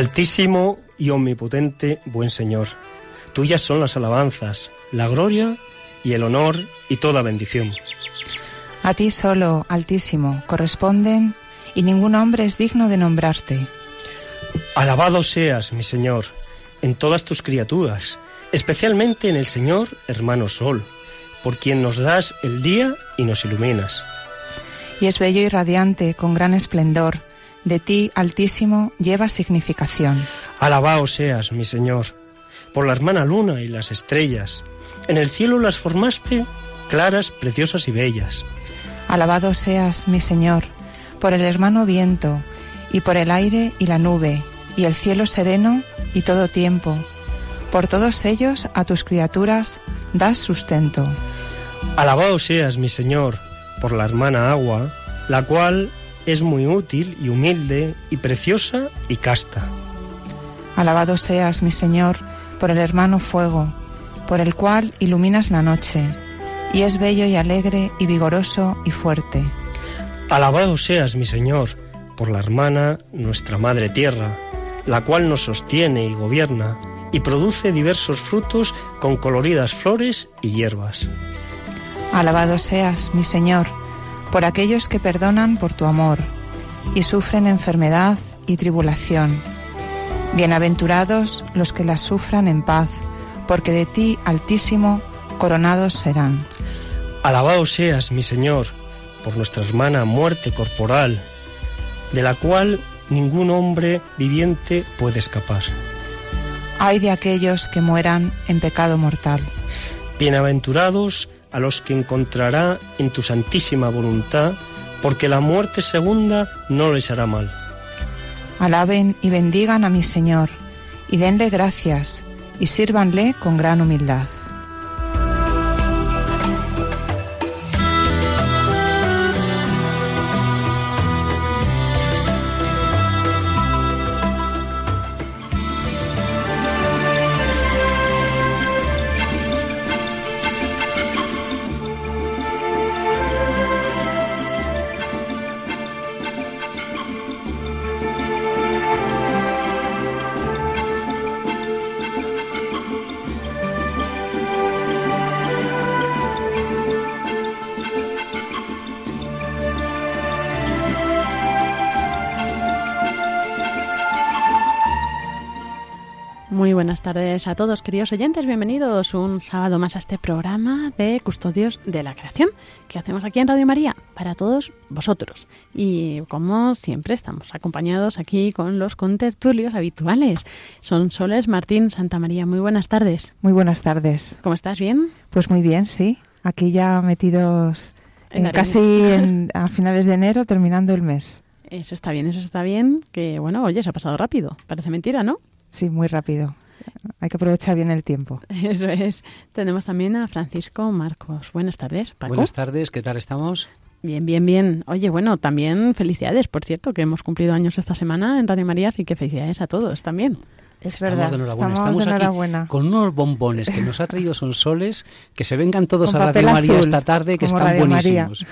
Altísimo y omnipotente buen Señor, tuyas son las alabanzas, la gloria y el honor y toda bendición. A ti solo, Altísimo, corresponden y ningún hombre es digno de nombrarte. Alabado seas, mi Señor, en todas tus criaturas, especialmente en el Señor, hermano Sol, por quien nos das el día y nos iluminas. Y es bello y radiante, con gran esplendor, de ti, Altísimo, lleva significación. Alabado seas, mi Señor, por la hermana luna y las estrellas. En el cielo las formaste claras, preciosas y bellas. Alabado seas, mi Señor, por el hermano viento, y por el aire y la nube, y el cielo sereno y todo tiempo. Por todos ellos a tus criaturas das sustento. Alabado seas, mi Señor, por la hermana agua, la cual es muy útil y humilde y preciosa y casta. Alabado seas, mi Señor, por el hermano fuego, por el cual iluminas la noche, y es bello y alegre y vigoroso y fuerte. Alabado seas, mi Señor, por la hermana, nuestra Madre Tierra, la cual nos sostiene y gobierna, y produce diversos frutos con coloridas flores y hierbas. Alabado seas, mi Señor, por aquellos que perdonan por tu amor y sufren enfermedad y tribulación. Bienaventurados los que las sufran en paz, porque de ti, Altísimo, coronados serán. Alabado seas, mi Señor, por nuestra hermana muerte corporal, de la cual ningún hombre viviente puede escapar. Ay de aquellos que mueran en pecado mortal. Bienaventurados a los que encontrará en tu santísima voluntad, porque la muerte segunda no les hará mal. Alaben y bendigan a mi Señor, y denle gracias, y sírvanle con gran humildad. Tardes a todos, queridos oyentes. Bienvenidos un sábado más a este programa de Custodios de la Creación que hacemos aquí en Radio María para todos vosotros. Y como siempre, estamos acompañados aquí con los contertulios habituales. Son Soles Martín Santa María. Muy buenas tardes. Muy buenas tardes. ¿Cómo estás? ¿Bien? Pues muy bien, sí. Aquí ya metidos En eh, casi en- a finales de enero, terminando el mes. Eso está bien, eso está bien. Que bueno, oye, se ha pasado rápido. Parece mentira, ¿no? Sí, muy rápido. Hay que aprovechar bien el tiempo. Eso es. Tenemos también a Francisco Marcos. Buenas tardes, Paco. Buenas tardes, ¿qué tal estamos? Bien, bien, bien. Oye, bueno, también felicidades, por cierto, que hemos cumplido años esta semana en Radio María, así que felicidades a todos también. Es estamos verdad, de enhorabuena. estamos de aquí enhorabuena. con unos bombones que nos ha traído Sonsoles, que se vengan todos Con a Radio María azul, esta tarde, que están Radio buenísimos,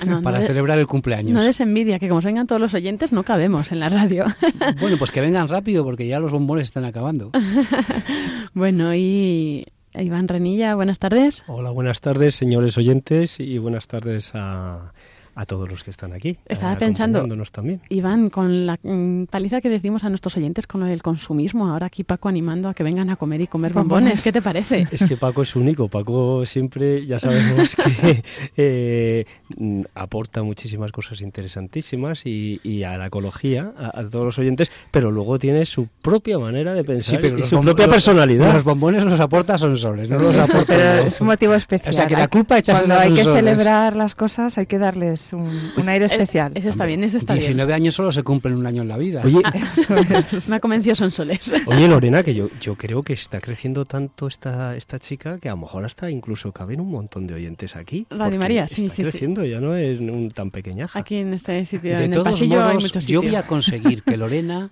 Ah, no, para no de- celebrar el cumpleaños. No des envidia, que como se vengan todos los oyentes, no cabemos en la radio. Bueno, pues que vengan rápido, porque ya los bombones están acabando. bueno, y Iván Renilla, buenas tardes. Hola, buenas tardes, señores oyentes, y buenas tardes a, a todos los que están aquí. Estaba pensando, acompañándonos también. Iván, con la mm, paliza que decimos a nuestros oyentes con lo del consumismo, ahora aquí Paco animando a que vengan a comer y comer bombones, ¿qué te parece? Es que Paco es único, Paco siempre, ya sabemos que eh, mm, aporta muchísimas cosas interesantísimas y, y a la ecología, a, a todos los oyentes, pero luego tiene su propia manera de pensar pero y su propia personalidad. Los bombones los aporta son soles, no los aporta. pero es un motivo especial. O sea, que la culpa Cuando echásela a hay que celebrar las cosas hay que darles un, un aire especial. Eso está bien, eso está bien. 19 años solo se cumplen un año en la vida. Oye, es. Me ha convencido son soles. Oye, Lorena, que yo, yo creo que está creciendo tanto esta, esta chica que a lo mejor hasta incluso caben un montón de oyentes aquí. Radio María, sí, está sí, sí. creciendo, ya no es un tan pequeñaja. Aquí en este sitio, de en el todos pasillo hay modos, muchos yo sitios. voy a conseguir que Lorena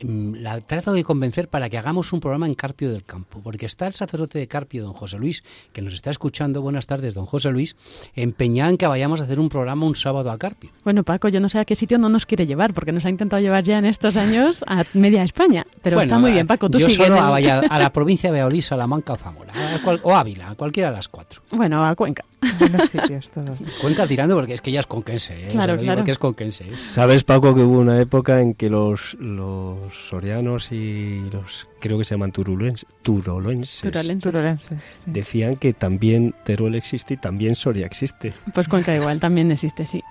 la trato de convencer para que hagamos un programa en Carpio del Campo, porque está el sacerdote de Carpio, don José Luis, que nos está escuchando. Buenas tardes, don José Luis, empeñado en que vayamos a hacer un programa un sábado a Carpio. Bueno, Paco, yo no sé a qué sitio no nos quiere llevar, porque nos ha intentado llevar ya en estos años a media España. Pero Bueno, está muy bien, Paco, tú yo sigue. solo en a, Valla- a la provincia de Valladolid, Salamanca o Zamora, a cual- o Ávila, a cualquiera de las cuatro. Bueno, a Cuenca. Buenos sitios todos. Cuenca tirando porque es que ella es conquense, ¿eh? Claro, claro. porque es conquense. ¿eh? ¿Sabes, Paco, que hubo una época en que los, los sorianos y los, creo que se llaman turulenses, turolenses, Turolenses. Turolenses, sí. decían que también Teruel existe y también Soria existe? Pues Cuenca igual, también existe, sí.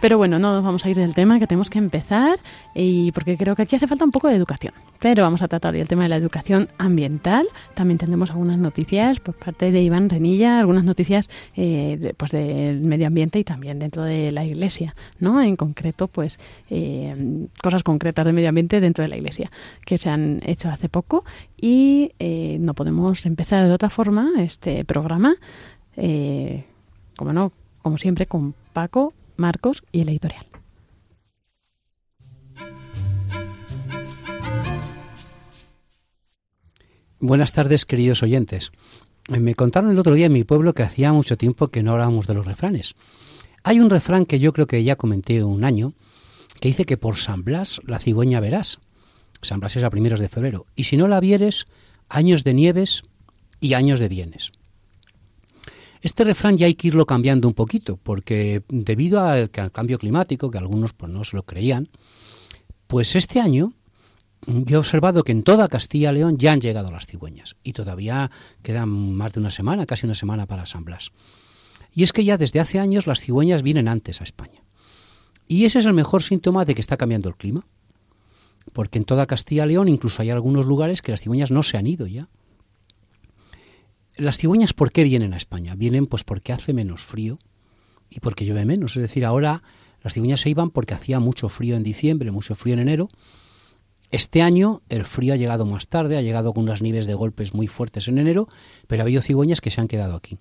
Pero bueno, no nos vamos a ir del tema, que tenemos que empezar, y porque creo que aquí hace falta un poco de educación. Pero vamos a tratar hoy el tema de la educación ambiental. También tendremos algunas noticias por parte de Iván Renilla, algunas noticias eh, de- pues del medio ambiente y también dentro de la iglesia, ¿no? En concreto, pues eh, cosas concretas del medio ambiente dentro de la iglesia que se han hecho hace poco y eh, no podemos empezar de otra forma este programa, eh, como no, como siempre, con Paco, Marcos y el editorial. Buenas tardes, queridos oyentes. Eh, Me contaron el otro día en mi pueblo que hacía mucho tiempo que no hablábamos de los refranes. Hay un refrán que yo creo que ya comenté un año, que dice que por San Blas la cigüeña verás. San Blas es a primeros de febrero. Y si no la vieres, años de nieves y años de bienes. Este refrán ya hay que irlo cambiando un poquito, porque debido al, cambio climático, que algunos pues, no se lo creían, pues este año yo he observado que en toda Castilla y León ya han llegado las cigüeñas y todavía quedan más de una semana, casi una semana para San Blas. Y es que ya desde hace años las cigüeñas vienen antes a España. Y ese es el mejor síntoma de que está cambiando el clima. Porque en toda Castilla y León incluso hay algunos lugares que las cigüeñas no se han ido ya. Las cigüeñas, ¿por qué vienen a España? Vienen pues porque hace menos frío y porque llueve menos. Es decir, ahora las cigüeñas se iban porque hacía mucho frío en diciembre, mucho frío en enero. Este año el frío ha llegado más tarde, ha llegado con unas nieves de golpes muy fuertes en enero, pero ha habido cigüeñas que se han quedado aquí.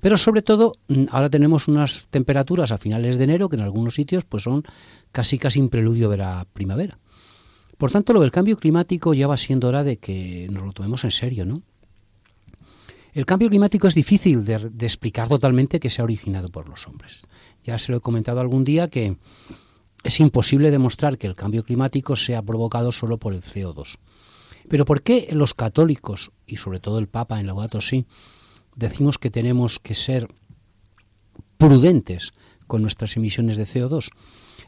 Pero sobre todo, mm, ahora tenemos unas temperaturas a finales de enero que en algunos sitios pues son casi casi un preludio de la primavera. Por tanto, lo del cambio climático ya va siendo hora de que nos lo tomemos en serio, ¿no? El cambio climático es difícil de, explicar totalmente que se ha originado por los hombres. Ya se lo he comentado algún día que es imposible demostrar que el cambio climático sea provocado solo por el CO2. Pero ¿por qué los católicos, y sobre todo el Papa en Laudato Si, decimos que tenemos que ser prudentes con nuestras emisiones de CO2?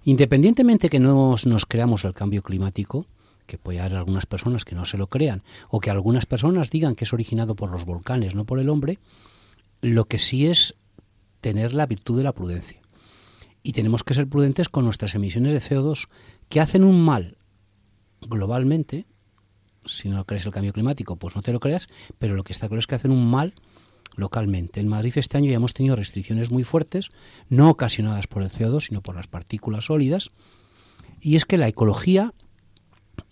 Independientemente que no nos creamos el cambio climático, que puede haber algunas personas que no se lo crean, o que algunas personas digan que es originado por los volcanes, no por el hombre, lo que sí es tener la virtud de la prudencia. Y tenemos que ser prudentes con nuestras emisiones de CO2, que hacen un mal globalmente. Si no crees el cambio climático, pues no te lo creas, pero lo que está claro es que hacen un mal localmente. En Madrid este año ya hemos tenido restricciones muy fuertes, no ocasionadas por el CO2, sino por las partículas sólidas. Y es que la ecología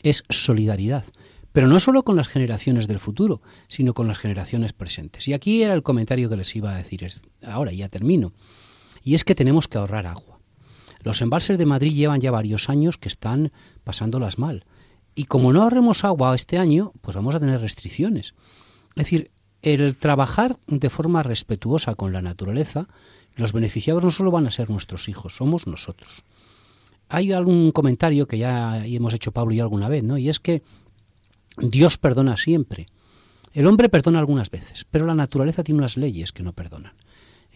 es solidaridad, pero no solo con las generaciones del futuro, sino con las generaciones presentes. Y aquí era el comentario que les iba a decir ahora, ya termino. Y es que tenemos que ahorrar agua. Los embalses de Madrid llevan ya varios años que están pasándolas mal. Y como no ahorremos agua este año, pues vamos a tener restricciones. Es decir, el trabajar de forma respetuosa con la naturaleza, los beneficiados no solo van a ser nuestros hijos, somos nosotros. Hay algún comentario que ya hemos hecho Pablo y alguna vez, ¿no? Y es que Dios perdona siempre. El hombre perdona algunas veces, pero la naturaleza tiene unas leyes que no perdonan.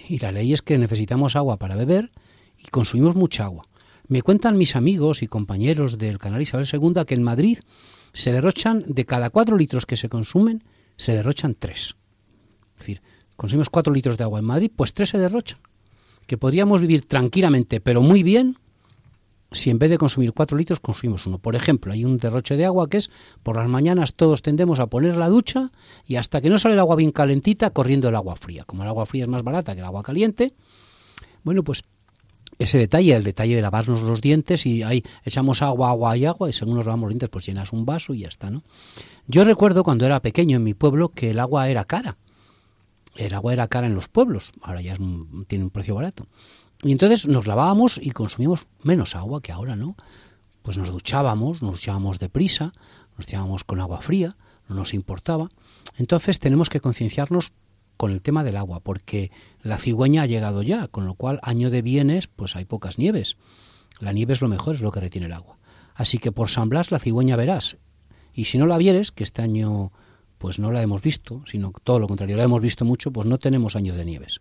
Y la ley es que necesitamos agua para beber y consumimos mucha agua. Me cuentan mis amigos y compañeros del canal Isabel II que en Madrid se derrochan, de cada cuatro litros que se consumen, se derrochan tres. Es decir, consumimos cuatro litros de agua en Madrid, pues tres se derrochan. Que podríamos vivir tranquilamente, pero muy bien, si en vez de consumir cuatro litros consumimos uno. Por ejemplo, hay un derroche de agua que es por las mañanas todos tendemos a poner la ducha y hasta que no sale el agua bien calentita, corriendo el agua fría. Como el agua fría es más barata que el agua caliente, bueno, pues ese detalle, el detalle de lavarnos los dientes y ahí echamos agua, agua y agua y según nos lavamos los dientes pues llenas un vaso y ya está, ¿no? Yo recuerdo cuando era pequeño en mi pueblo que el agua era cara. El agua era cara en los pueblos, ahora ya tiene un precio barato. Y entonces nos lavábamos y consumíamos menos agua que ahora, ¿no? Pues nos duchábamos, nos duchábamos deprisa, nos duchábamos con agua fría, no nos importaba. Entonces tenemos que concienciarnos con el tema del agua, porque la cigüeña ha llegado ya, con lo cual año de bienes, pues hay pocas nieves. La nieve es lo mejor, es lo que retiene el agua. Así que por San Blas la cigüeña verás. Y si no la vieres, que este año pues no la hemos visto, sino todo lo contrario, la hemos visto mucho, pues no tenemos año de nieves.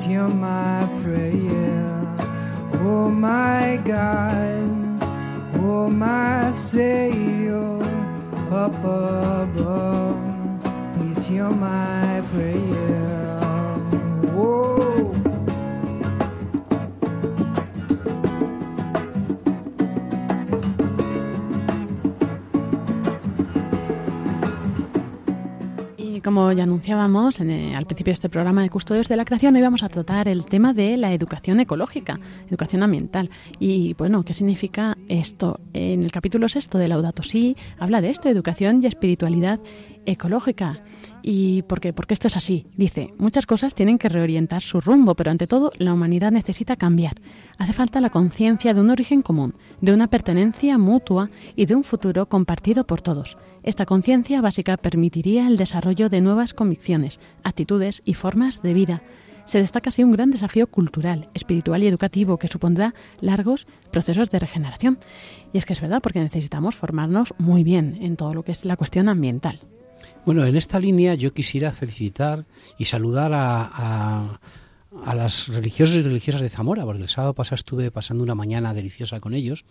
hear my prayer. Oh my God, oh my Savior, up above, please hear my prayer. Como ya anunciábamos en al principio de este programa de Custodios de la Creación, hoy vamos a tratar el tema de la educación ecológica, educación ambiental. Y bueno, ¿qué significa esto? En el capítulo sexto de Laudato Si habla de esto, educación y espiritualidad ecológica. ¿Y por qué? Porque esto es así. Dice, muchas cosas tienen que reorientar su rumbo, pero ante todo la humanidad necesita cambiar. Hace falta la conciencia de un origen común, de una pertenencia mutua y de un futuro compartido por todos. Esta conciencia básica permitiría el desarrollo de nuevas convicciones, actitudes y formas de vida. Se destaca así un gran desafío cultural, espiritual y educativo que supondrá largos procesos de regeneración. Y es que es verdad, porque necesitamos formarnos muy bien en todo lo que es la cuestión ambiental. Bueno, en esta línea yo quisiera felicitar y saludar a, a, las religiosos y religiosas de Zamora, porque el sábado pasado estuve pasando una mañana deliciosa con ellos.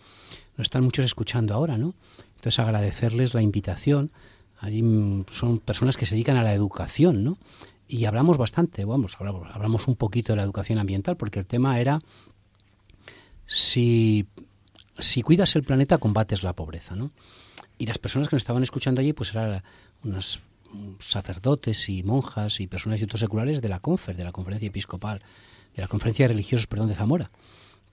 Nos están muchos escuchando ahora, ¿no? Entonces agradecerles la invitación. Allí mm, son personas que se dedican a la educación, ¿no? Y hablamos bastante, vamos, hablamos, un poquito de la educación ambiental, porque el tema era si, si cuidas el planeta, combates la pobreza, ¿no? Y las personas que nos estaban escuchando allí, pues eran unas sacerdotes y monjas y personas y seculares de la CONFER, de la Conferencia Episcopal, de la Conferencia de Religiosos, perdón, de Zamora,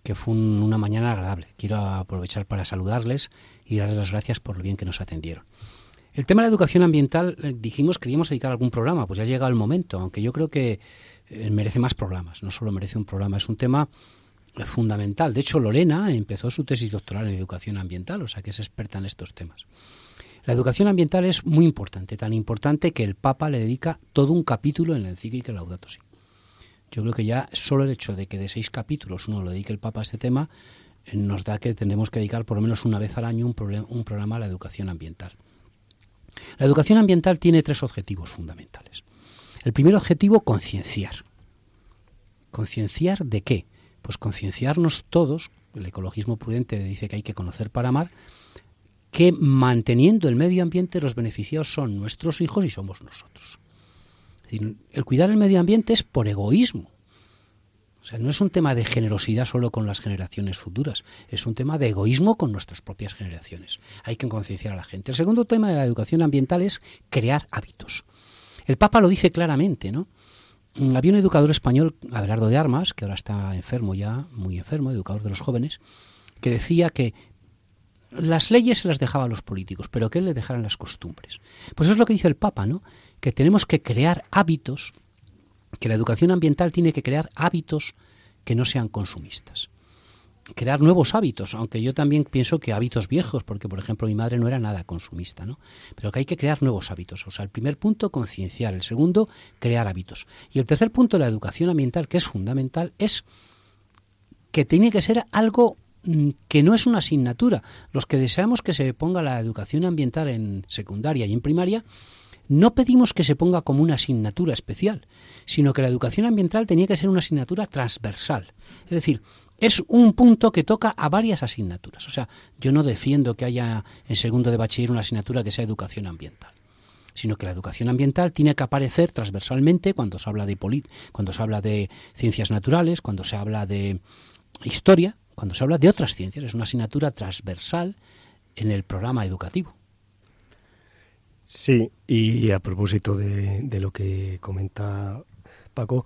que fue una mañana agradable. Quiero aprovechar para saludarles y darles las gracias por lo bien que nos atendieron. El tema de la educación ambiental, eh, dijimos, queríamos dedicar algún programa, pues ya ha llegado el momento, aunque yo creo que eh, merece más programas, no solo merece un programa, es un tema eh, fundamental. De hecho, Lorena empezó su tesis doctoral en educación ambiental, o sea que es experta en estos temas. La educación ambiental es muy importante, tan importante que el Papa le dedica todo un capítulo en la encíclica Laudato Si. Yo creo que ya solo el hecho de que de seis capítulos uno lo dedique el Papa a este tema eh, nos da que tenemos que dedicar por lo menos una vez al año un, un programa a la educación ambiental. La educación ambiental tiene tres objetivos fundamentales. El primer objetivo, concienciar. ¿Concienciar de qué? Pues concienciarnos todos, el ecologismo prudente dice que hay que conocer para amar, que manteniendo el medio ambiente los beneficiados son nuestros hijos y somos nosotros. El cuidar el medio ambiente es por egoísmo. O sea, no es un tema de generosidad solo con las generaciones futuras, es un tema de egoísmo con nuestras propias generaciones. Hay que concienciar a la gente. El segundo tema de la educación ambiental es crear hábitos. El Papa lo dice claramente, ¿no? Mm, había un educador español, Abelardo de Armas, que ahora está enfermo ya, muy enfermo, educador de los jóvenes, que decía que las leyes se las dejaba a los políticos, pero que él le dejaran las costumbres. Pues eso es lo que dice el Papa, ¿no? Que tenemos que crear hábitos, que la educación ambiental tiene que crear hábitos que no sean consumistas. Crear nuevos hábitos, aunque yo también pienso que hábitos viejos, porque por ejemplo mi madre no era nada consumista, ¿no? Pero que hay que crear nuevos hábitos. O sea, el primer punto, concienciar. El segundo, crear hábitos. Y el tercer punto, la educación ambiental, que es fundamental, es que tiene que ser algo mm, que no es una asignatura. Los que deseamos que se ponga la educación ambiental en secundaria y en primaria, no pedimos que se ponga como una asignatura especial, sino que la educación ambiental tenía que ser una asignatura transversal. Es decir, es un punto que toca a varias asignaturas. O sea, yo no defiendo que haya en segundo de bachiller una asignatura que sea educación ambiental sino que la educación ambiental tiene que aparecer transversalmente cuando se habla de cuando se habla de ciencias naturales, cuando se habla de historia, cuando se habla de otras ciencias. Es una asignatura transversal en el programa educativo. Sí, y a propósito de, de lo que comenta Paco,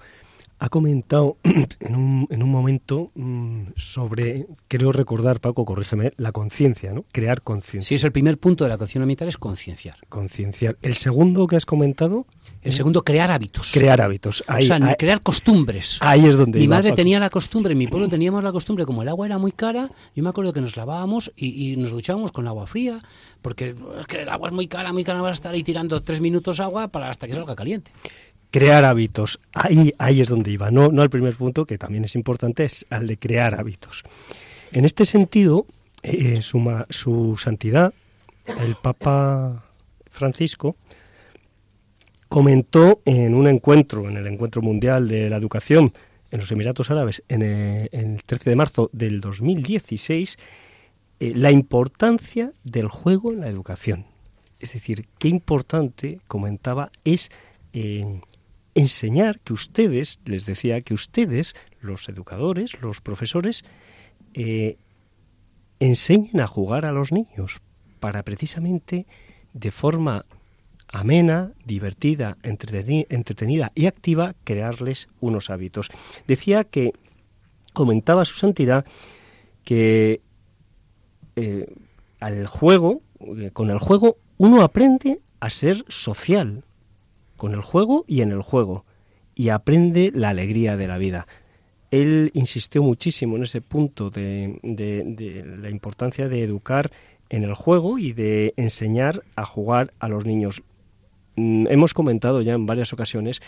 ha comentado en un, en un momento mm, sobre, creo recordar, Paco, corrígeme, la conciencia, ¿no? Crear conciencia. Sí, es el primer punto de la educación ambiental, es concienciar. Concienciar. El segundo que has comentado... El segundo, crear hábitos. Crear hábitos. Ahí, o sea, crear costumbres. Ahí es donde Mi madre tenía la costumbre, en mi pueblo teníamos la costumbre, como el agua era muy cara, yo me acuerdo que nos lavábamos y, y nos duchábamos con agua fría, porque es que el agua es muy cara, muy cara, vas a estar ahí tirando tres minutos agua para hasta que salga caliente crear hábitos. Ahí, ahí es donde iba, no, no al primer punto, que también es importante, es al de crear hábitos. En este sentido, eh, su, su santidad, el Papa Francisco, comentó en un encuentro, en el Encuentro Mundial de la Educación en los Emiratos Árabes, en el, en el 13 de marzo del 2016, eh, la importancia del juego en la educación. Es decir, qué importante, comentaba, es eh, enseñar que ustedes, les decía, que ustedes, los educadores, los profesores, eh, enseñen a jugar a los niños para precisamente de forma amena, divertida, entretenida y activa crearles unos hábitos. Decía que comentaba su santidad que eh, al juego, eh, con el juego uno aprende a ser social, con el juego y en el juego, y aprende la alegría de la vida. Él insistió muchísimo en ese punto de, la importancia de educar en el juego y de enseñar a jugar a los niños. Mm, hemos comentado ya en varias ocasiones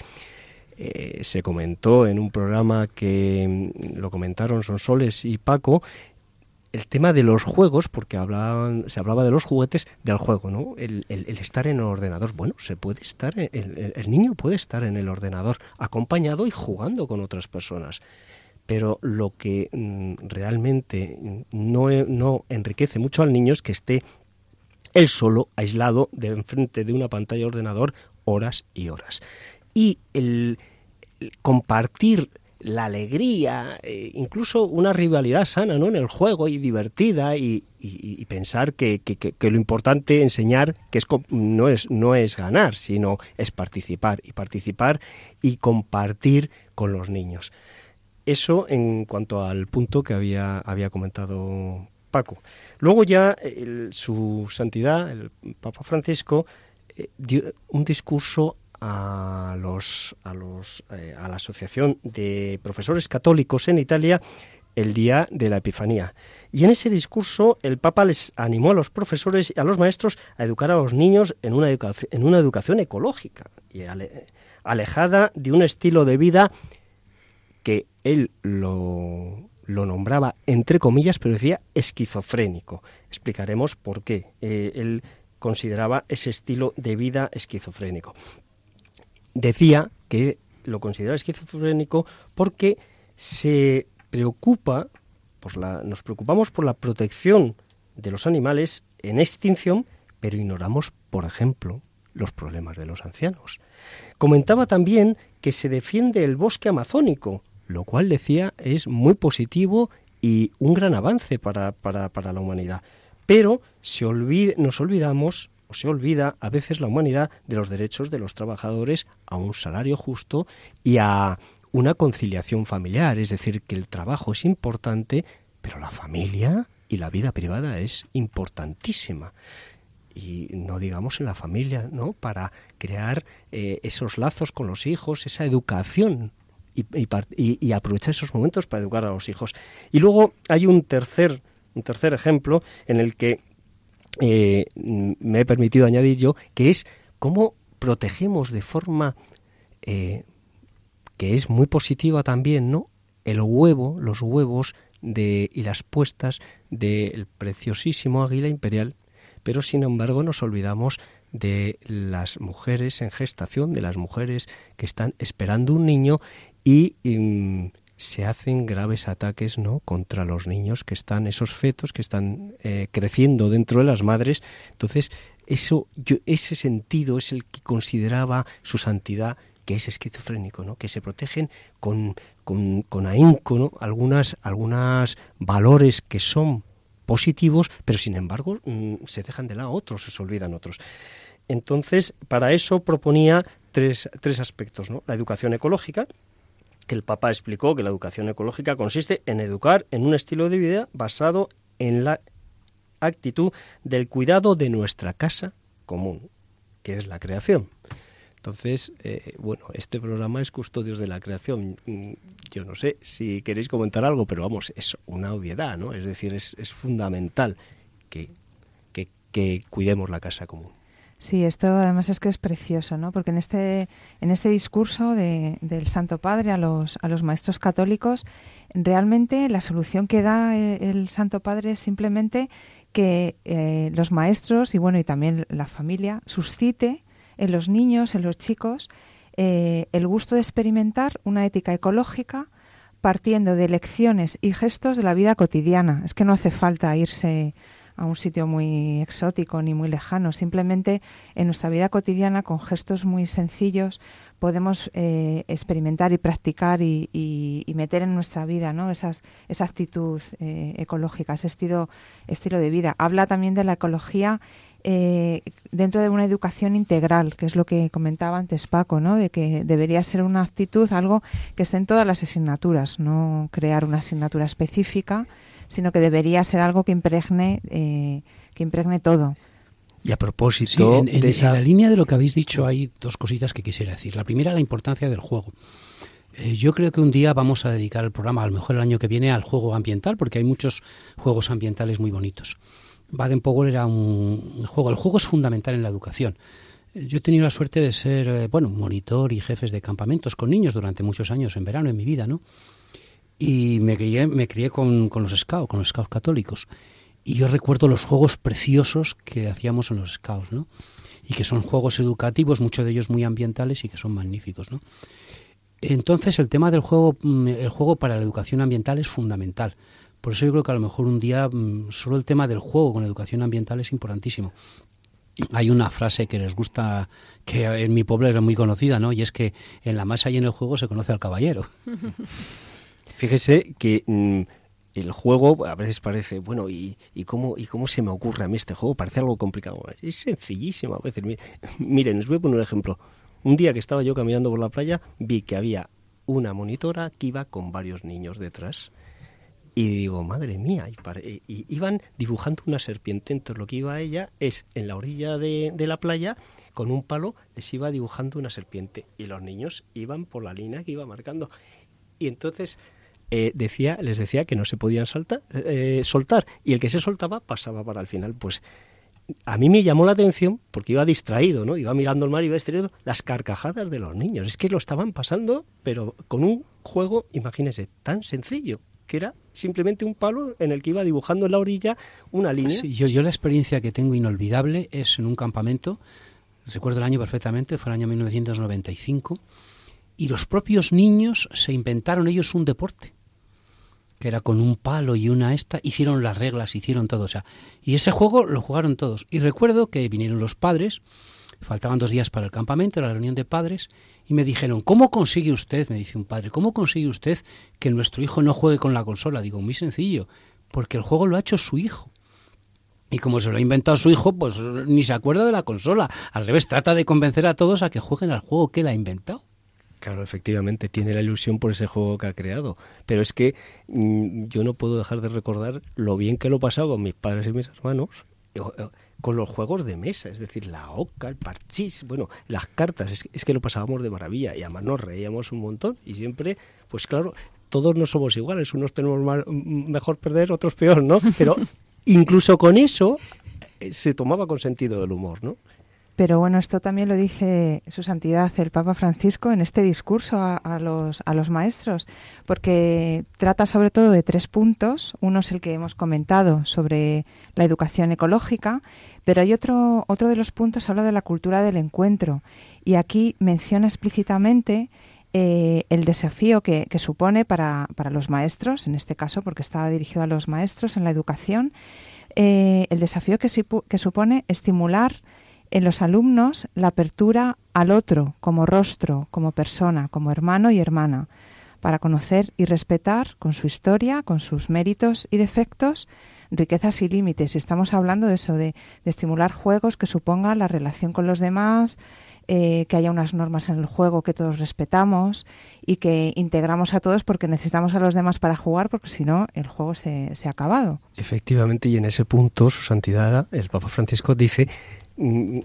eh, se comentó en un programa que mm, lo comentaron Sonsoles y Paco el tema de los juegos, porque se hablaba de los juguetes del juego, ¿no? El, estar en el ordenador. Bueno, se puede estar, el, niño puede estar en el ordenador acompañado y jugando con otras personas. Pero lo que mm, realmente no, no enriquece mucho al niño es que esté él solo, aislado, de enfrente de una pantalla de ordenador horas y horas. Y el compartir la alegría, eh, incluso una rivalidad sana ¿no? en el juego y divertida y, pensar que, lo importante enseñar que es, no, es, no es ganar, sino es participar y participar y compartir con los niños. Eso en cuanto al punto que había, había comentado Paco. Luego ya su santidad, el Papa Francisco, eh, dio un discurso a, los, a, los, eh, a la Asociación de Profesores Católicos en Italia el día de la Epifanía. Y en ese discurso el Papa les animó a los profesores y a los maestros a educar a los niños en una, educación, en una educación ecológica y alejada de un estilo de vida que él lo, lo nombraba entre comillas, pero decía esquizofrénico. Explicaremos por qué eh, él consideraba ese estilo de vida esquizofrénico decía que lo consideraba esquizofrénico porque se preocupa, por la, nos preocupamos por la protección de los animales en extinción, pero ignoramos, por ejemplo, los problemas de los ancianos. Comentaba también que se defiende el bosque amazónico, lo cual decía es muy positivo y un gran avance para, para, para la humanidad. Pero se nos olvidamos o se olvida a veces la humanidad de los derechos de los trabajadores a un salario justo y a una conciliación familiar, es decir, que el trabajo es importante, pero la familia y la vida privada es importantísima y no digamos en la familia, ¿no? Para crear eh, esos lazos con los hijos, esa educación y, y, aprovechar esos momentos para educar a los hijos. Y luego hay un tercer, un tercer ejemplo en el que eh, me he permitido añadir yo, que es cómo protegemos de forma eh, que es muy positiva también, ¿no? El huevo, los huevos de, y las puestas del preciosísimo águila imperial pero sin embargo nos olvidamos de las mujeres en gestación, de las mujeres que están esperando un niño y, mm, se hacen graves ataques no contra los niños que están esos fetos que están eh, creciendo dentro de las madres entonces eso yo, ese sentido es el que consideraba su santidad que es esquizofrénico, ¿no? que se protegen con, con, con ahínco ¿no? algunas, algunas valores que son positivos, pero sin embargo mm, se dejan de lado otros, se olvidan otros. Entonces, para eso proponía tres, tres aspectos, ¿no? La educación ecológica, que el Papa explicó que la educación ecológica consiste en educar en un estilo de vida basado en la actitud del cuidado de nuestra casa común, que es la creación. Entonces, eh, bueno, este programa es Custodios de la Creación. Mm, yo no sé si queréis comentar algo, pero vamos, es una obviedad, ¿no? Es decir, es, es fundamental que, que, cuidemos la casa común. Sí, esto además es que es precioso, ¿no? Porque en este, en este discurso de, del Santo Padre a los, a los maestros católicos, realmente la solución que da eh, el, Santo Padre es simplemente que eh, los maestros y bueno y también la familia suscite en los niños, en los chicos, eh, el gusto de experimentar una ética ecológica partiendo de lecciones y gestos de la vida cotidiana. Es que no hace falta irse a un sitio muy exótico ni muy lejano. Simplemente en nuestra vida cotidiana, con gestos muy sencillos, podemos eh, experimentar y practicar y, meter en nuestra vida ¿no? Esas, esa actitud eh, ecológica, ese estilo, estilo de vida. Habla también de la ecología eh, dentro de una educación integral, que es lo que comentaba antes Paco, ¿no? de que debería ser una actitud, algo que esté en todas las asignaturas, no crear una asignatura específica, sino que debería ser algo que impregne, eh, que impregne todo. Y a propósito, en, de esa... la línea de lo que habéis dicho hay dos cositas que quisiera decir. La primera, la importancia del juego. Eh, yo creo que un día vamos a dedicar el programa, a lo mejor el año que viene, al juego ambiental, porque hay muchos juegos ambientales muy bonitos. Baden Powell era un juego. El juego es fundamental en la educación. Yo he tenido la suerte de ser, eh, bueno, monitor y jefes de campamentos con niños durante muchos años en verano en mi vida, ¿no? Y me crié, me crié con, con los scouts, con los scouts católicos. Y yo recuerdo los juegos preciosos que hacíamos en los scouts, ¿no? Y que son juegos educativos, muchos de ellos muy ambientales y que son magníficos, ¿no? Entonces el tema del juego, mm, el juego para la educación ambiental es fundamental. Por eso yo creo que a lo mejor un día mm, solo el tema del juego con la educación ambiental es importantísimo. Hay una frase que les gusta, que en mi pueblo era muy conocida, ¿no? Y es que en la masa y en el juego se conoce al caballero. Fíjese que mm, el juego a veces parece, bueno, ¿y, y, cómo, ¿y cómo se me ocurre a mí este juego? Parece algo complicado. Es sencillísimo a veces. Miren, les voy a poner un ejemplo. Un día que estaba yo caminando por la playa, vi que había una monitora que iba con varios niños detrás. Y digo, madre mía, iban dibujando una serpiente. Entonces lo que iba a ella es en la orilla de, la playa, con un palo, les iba dibujando una serpiente. Y los niños iban por la línea que iba marcando. Y entonces eh, decía, les decía que no se podían saltar, eh, soltar. Y el que se soltaba pasaba para el final. Pues a mí me llamó la atención, porque iba distraído, ¿no? Iba mirando el mar, iba distraído, las carcajadas de los niños. Es que lo estaban pasando, pero con un juego, imagínense, tan sencillo que era simplemente un palo en el que iba dibujando en la orilla una línea. yo la experiencia que tengo inolvidable es en un campamento, recuerdo el año perfectamente, fue el año 1995, y los propios niños se inventaron ellos un deporte que era con un palo y una esta, hicieron las reglas, hicieron todo, o sea, y ese juego lo jugaron todos. Y recuerdo que vinieron los padres, faltaban dos días para el campamento, la reunión de padres, y me dijeron, ¿cómo consigue usted, me dice un padre, ¿cómo consigue usted que nuestro hijo no juegue con la consola? Digo, muy sencillo, porque el juego lo ha hecho su hijo. Y como se lo ha inventado su hijo, pues ni se acuerda de la consola. Al revés, trata de convencer a todos a que jueguen al juego que él ha inventado. Claro, efectivamente, tiene la ilusión por ese juego que ha creado. Pero es que mm, yo no puedo dejar de recordar lo bien que lo he pasado con mis padres y mis hermanos con los juegos de mesa, es decir, la oca, el parchís, bueno, las cartas, es, es, que lo pasábamos de maravilla y además nos reíamos un montón y siempre, pues claro, todos no somos iguales, unos tenemos mejor perder, otros peor, ¿no? Pero incluso con eso eh, se tomaba con sentido del humor, ¿no? Pero bueno, esto también lo dice Su Santidad el Papa Francisco en este discurso a, los, a los maestros, porque trata sobre todo de tres puntos. Uno es el que hemos comentado sobre la educación ecológica, pero hay otro, otro de los puntos, habla de la cultura del encuentro. Y aquí menciona explícitamente eh, el desafío que, supone para, para, los maestros, en este caso porque estaba dirigido a los maestros en la educación, eh, el desafío que, que supone estimular en los alumnos la apertura al otro como rostro, como persona, como hermano y hermana, para conocer y respetar con su historia, con sus méritos y defectos, riquezas y límites. Y estamos hablando de eso, de, estimular juegos que supongan la relación con los demás, eh, que haya unas normas en el juego que todos respetamos y que integramos a todos porque necesitamos a los demás para jugar, porque si no, el juego se, se ha acabado. Efectivamente, y en ese punto, su santidad, el Papa Francisco, dice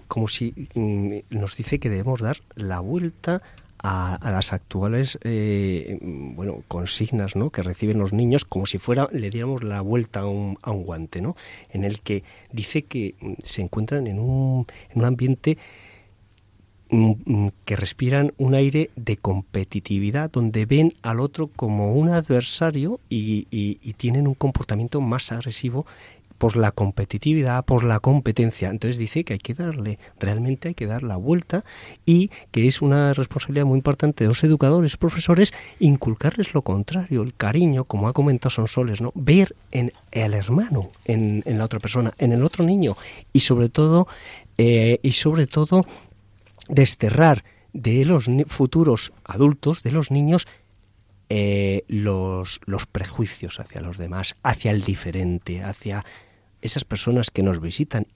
como si mm, nos dice que debemos dar la vuelta a, las actuales eh, bueno consignas ¿no? que reciben los niños como si fuera le diéramos la vuelta a un, a un guante ¿no? en el que dice que mm, se encuentran en un, en un ambiente que respiran un aire de competitividad, donde ven al otro como un adversario y tienen un comportamiento más agresivo por la competitividad, por la competencia. Entonces dice que hay que darle, realmente hay que dar la vuelta y que es una responsabilidad muy importante de los educadores, profesores, inculcarles lo contrario, el cariño, como ha comentado Sonsoles, ¿no? Ver en el hermano, en, la otra persona, en el otro niño y sobre todo, eh, y sobre todo desterrar de los futuros adultos, de los niños, eh, los, los prejuicios hacia los demás, hacia el diferente, hacia esas personas que nos visitan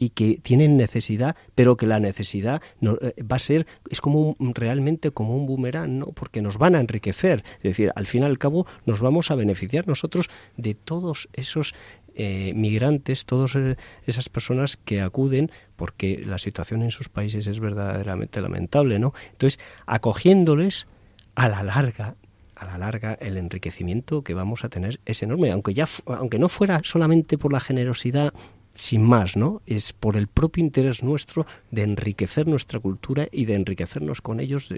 y que tienen necesidad, pero que la necesidad no, eh, va a ser, es como realmente como un boomerang, ¿no? porque nos van a enriquecer. Es decir, al fin y al cabo nos vamos a beneficiar nosotros de todos esos eh, migrantes, todas eh, esas personas que acuden, porque la situación en sus países es verdaderamente lamentable, ¿no? Entonces, acogiéndoles a la larga a la larga el enriquecimiento que vamos a tener es enorme, aunque ya aunque no fuera solamente por la generosidad sin más, ¿no? Es por el propio interés nuestro de enriquecer nuestra cultura y de enriquecernos con ellos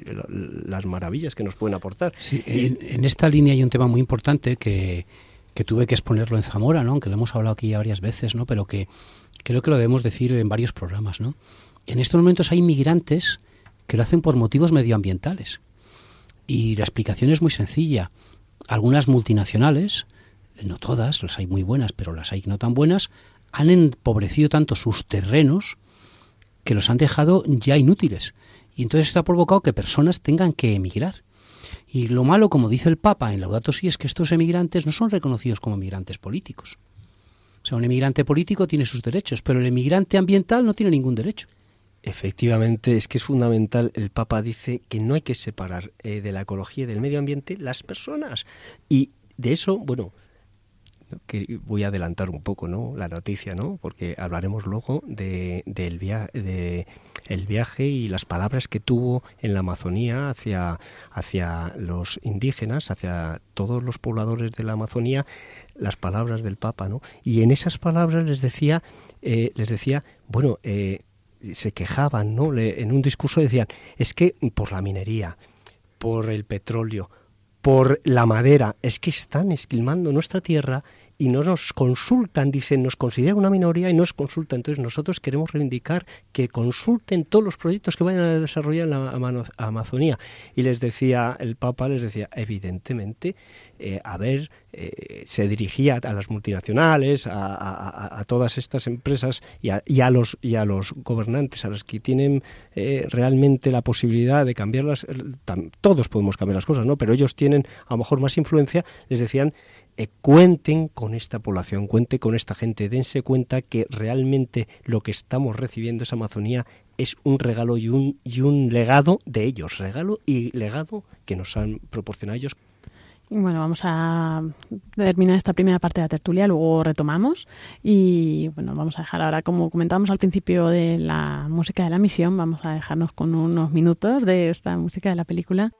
las maravillas que nos pueden aportar. Sí, en, esta línea hay un tema muy importante que, que tuve que exponerlo en Zamora, ¿no? Aunque lo hemos hablado aquí ya varias veces, ¿no? Pero que creo que lo debemos decir en varios programas, ¿no? En estos momentos hay migrantes que lo hacen por motivos medioambientales. Y la explicación es muy sencilla. Algunas multinacionales, no todas, las hay muy buenas, pero las hay no tan buenas, han empobrecido tanto sus terrenos que los han dejado ya inútiles. Y entonces esto ha provocado que personas tengan que emigrar. Y lo malo, como dice el Papa en Laudato Si, es que estos emigrantes no son reconocidos como emigrantes políticos. O sea, un emigrante político tiene sus derechos, pero el emigrante ambiental no tiene ningún derecho. Efectivamente, es que es fundamental. El Papa dice que no hay que separar eh, de la ecología y del medio ambiente las personas. Y de eso, bueno, que voy a adelantar un poco, ¿no? La noticia, ¿no? Porque hablaremos luego de, del de el viaje y las palabras que tuvo en la Amazonía hacia, hacia los indígenas, hacia todos los pobladores de la Amazonía, las palabras del Papa, ¿no? Y en esas palabras les decía, eh, les decía, bueno, eh, se quejaban, ¿no? en un discurso decían, es que por la minería, por el petróleo, por la madera, es que están esquilmando nuestra tierra y no nos consultan, dicen, nos consideran una minoría y no nos consultan. Entonces nosotros queremos reivindicar que consulten todos los proyectos que vayan a desarrollar en la Amazonía. Y les decía, el Papa les decía, evidentemente, eh, a ver, eh, se dirigía a las multinacionales, a, todas estas empresas y a, los, y a los gobernantes, a los que tienen eh, realmente la posibilidad de cambiarlas. Todos podemos cambiar las cosas, ¿no? Pero ellos tienen a lo mejor más influencia, les decían eh, cuenten con esta población, cuenten con esta gente, dense cuenta que realmente lo que estamos recibiendo esa Amazonía es un regalo y un, y un legado de ellos, regalo y legado que nos han proporcionado ellos. Bueno, vamos a terminar esta primera parte de la tertulia, luego retomamos y bueno, vamos a dejar ahora, como comentábamos al principio de la música de la misión, vamos a dejarnos con unos minutos de esta música de la película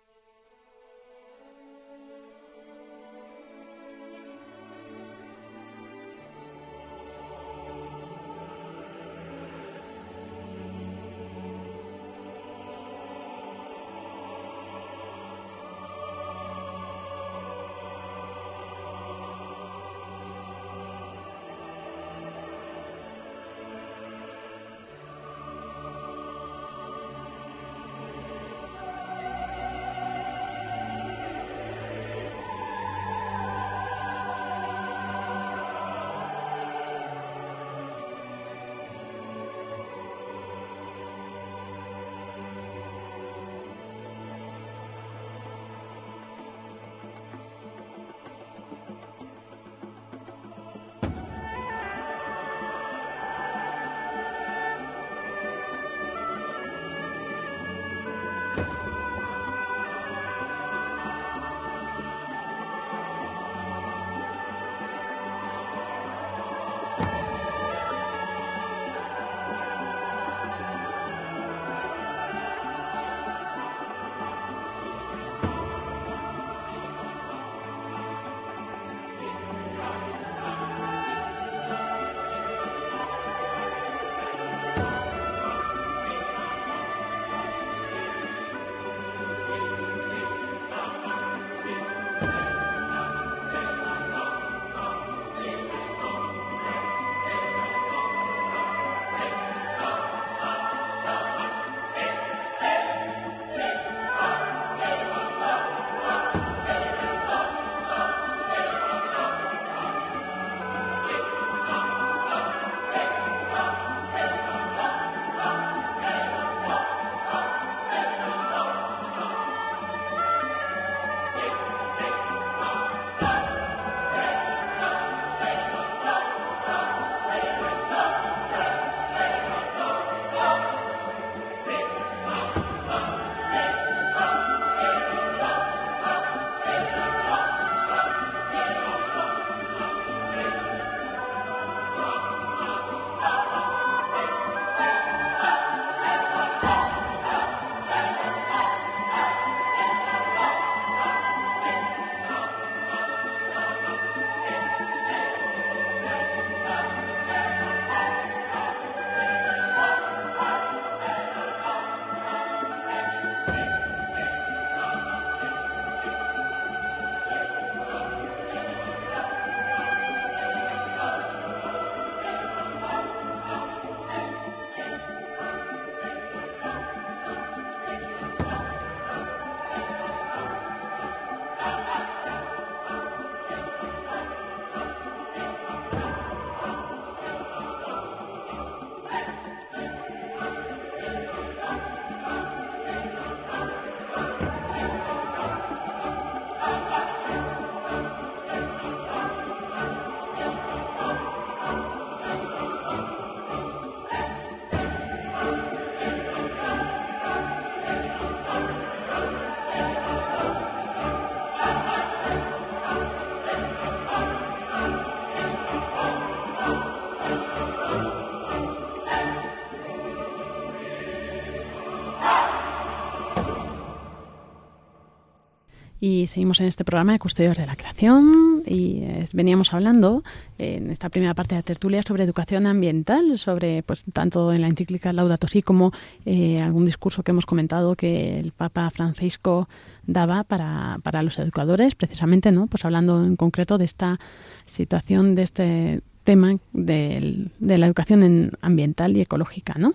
y seguimos en este programa de Custodios de la Creación y veníamos hablando en esta primera parte de la tertulia sobre educación ambiental, sobre pues tanto en la encíclica Laudato Si como eh, algún discurso que hemos comentado que el Papa Francisco daba para, para los educadores, precisamente, ¿no? Pues hablando en concreto de esta situación, de este tema de, de la educación ambiental y ecológica, ¿no?